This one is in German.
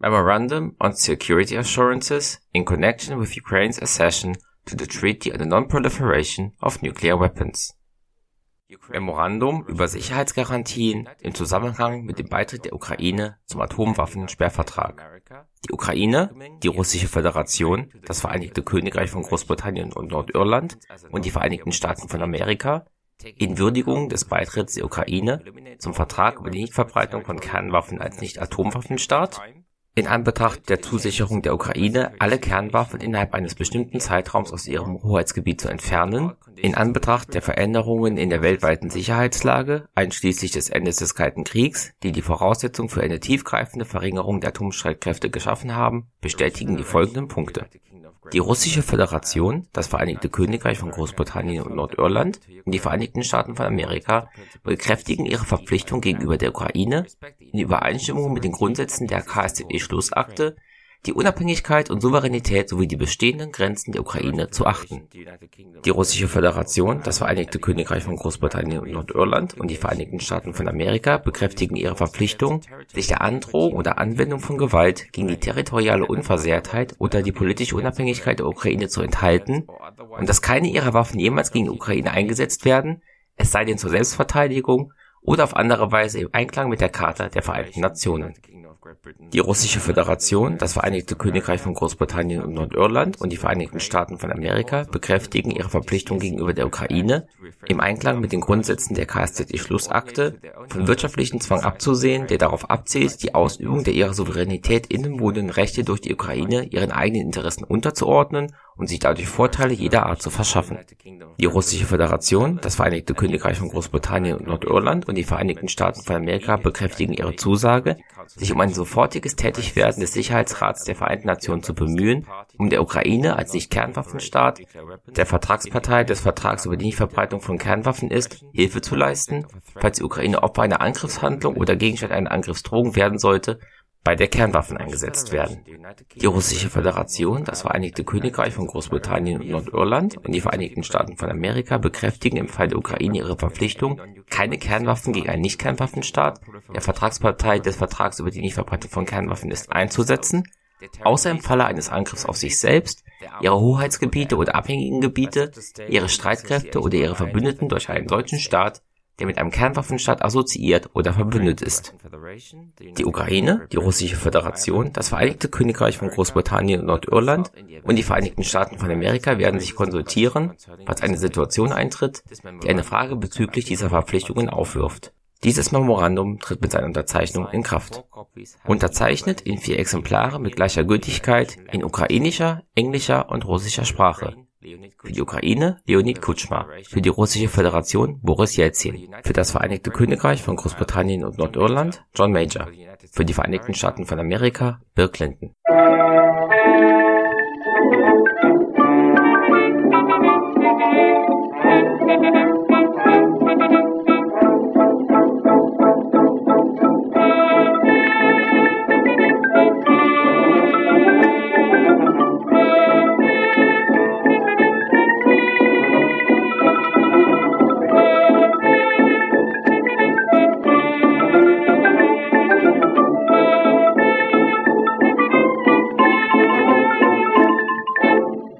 Memorandum on Security Assurances in Connection with Ukraine's Accession to the Treaty on the Non-Proliferation of Nuclear Weapons Memorandum über Sicherheitsgarantien im Zusammenhang mit dem Beitritt der Ukraine zum Atomwaffensperrvertrag. Die Ukraine, die Russische Föderation, das Vereinigte Königreich von Großbritannien und Nordirland und die Vereinigten Staaten von Amerika in Würdigung des Beitritts der Ukraine zum Vertrag über die Nichtverbreitung von Kernwaffen als Nicht-Atomwaffenstaat in Anbetracht der Zusicherung der Ukraine, alle Kernwaffen innerhalb eines bestimmten Zeitraums aus ihrem Hoheitsgebiet zu entfernen, in Anbetracht der Veränderungen in der weltweiten Sicherheitslage, einschließlich des Endes des Kalten Kriegs, die die Voraussetzung für eine tiefgreifende Verringerung der Atomstreitkräfte geschaffen haben, bestätigen die folgenden Punkte die Russische Föderation, das Vereinigte Königreich von Großbritannien und Nordirland und die Vereinigten Staaten von Amerika bekräftigen ihre Verpflichtung gegenüber der Ukraine in Übereinstimmung mit den Grundsätzen der KSZE-Schlussakte die Unabhängigkeit und Souveränität sowie die bestehenden Grenzen der Ukraine zu achten. Die Russische Föderation, das Vereinigte Königreich von Großbritannien und Nordirland und die Vereinigten Staaten von Amerika bekräftigen ihre Verpflichtung, sich der Androhung oder Anwendung von Gewalt gegen die territoriale Unversehrtheit oder die politische Unabhängigkeit der Ukraine zu enthalten und dass keine ihrer Waffen jemals gegen die Ukraine eingesetzt werden, es sei denn zur Selbstverteidigung oder auf andere Weise im Einklang mit der Charta der Vereinten Nationen. Die Russische Föderation, das Vereinigte Königreich von Großbritannien und Nordirland und die Vereinigten Staaten von Amerika bekräftigen ihre Verpflichtung gegenüber der Ukraine, im Einklang mit den Grundsätzen der KSZE-Schlussakte, von wirtschaftlichen Zwang abzusehen, der darauf abzielt, die Ausübung der ihrer Souveränität innenwohnenden Rechte durch die Ukraine ihren eigenen Interessen unterzuordnen und sich dadurch Vorteile jeder Art zu verschaffen. Die Russische Föderation, das Vereinigte Königreich von Großbritannien und Nordirland und die Vereinigten Staaten von Amerika bekräftigen ihre Zusage, sich um ein sofortiges Tätigwerden des Sicherheitsrats der Vereinten Nationen zu bemühen, um der Ukraine als Nicht-Kernwaffenstaat, der Vertragspartei des Vertrags über die Nichtverbreitung von Kernwaffen ist, Hilfe zu leisten, falls die Ukraine Opfer einer Angriffshandlung oder Gegenstand einer Angriffsdrohung werden sollte bei der Kernwaffen eingesetzt werden. Die Russische Föderation, das Vereinigte Königreich von Großbritannien und Nordirland und die Vereinigten Staaten von Amerika bekräftigen im Fall der Ukraine ihre Verpflichtung, keine Kernwaffen gegen einen Nicht-Kernwaffenstaat, der Vertragspartei des Vertrags über die Nichtverbreitung von Kernwaffen ist, einzusetzen, außer im Falle eines Angriffs auf sich selbst, ihre Hoheitsgebiete oder abhängigen Gebiete, ihre Streitkräfte oder ihre Verbündeten durch einen deutschen Staat, der mit einem Kernwaffenstaat assoziiert oder verbündet ist. Die Ukraine, die Russische Föderation, das Vereinigte Königreich von Großbritannien und Nordirland und die Vereinigten Staaten von Amerika werden sich konsultieren, falls eine Situation eintritt, die eine Frage bezüglich dieser Verpflichtungen aufwirft. Dieses Memorandum tritt mit seiner Unterzeichnung in Kraft. Unterzeichnet in vier Exemplare mit gleicher Gültigkeit in ukrainischer, englischer und russischer Sprache für die Ukraine Leonid Kutschma, für die Russische Föderation Boris Jelzin, für das Vereinigte Königreich von Großbritannien und Nordirland John Major, für die Vereinigten Staaten von Amerika Bill Clinton.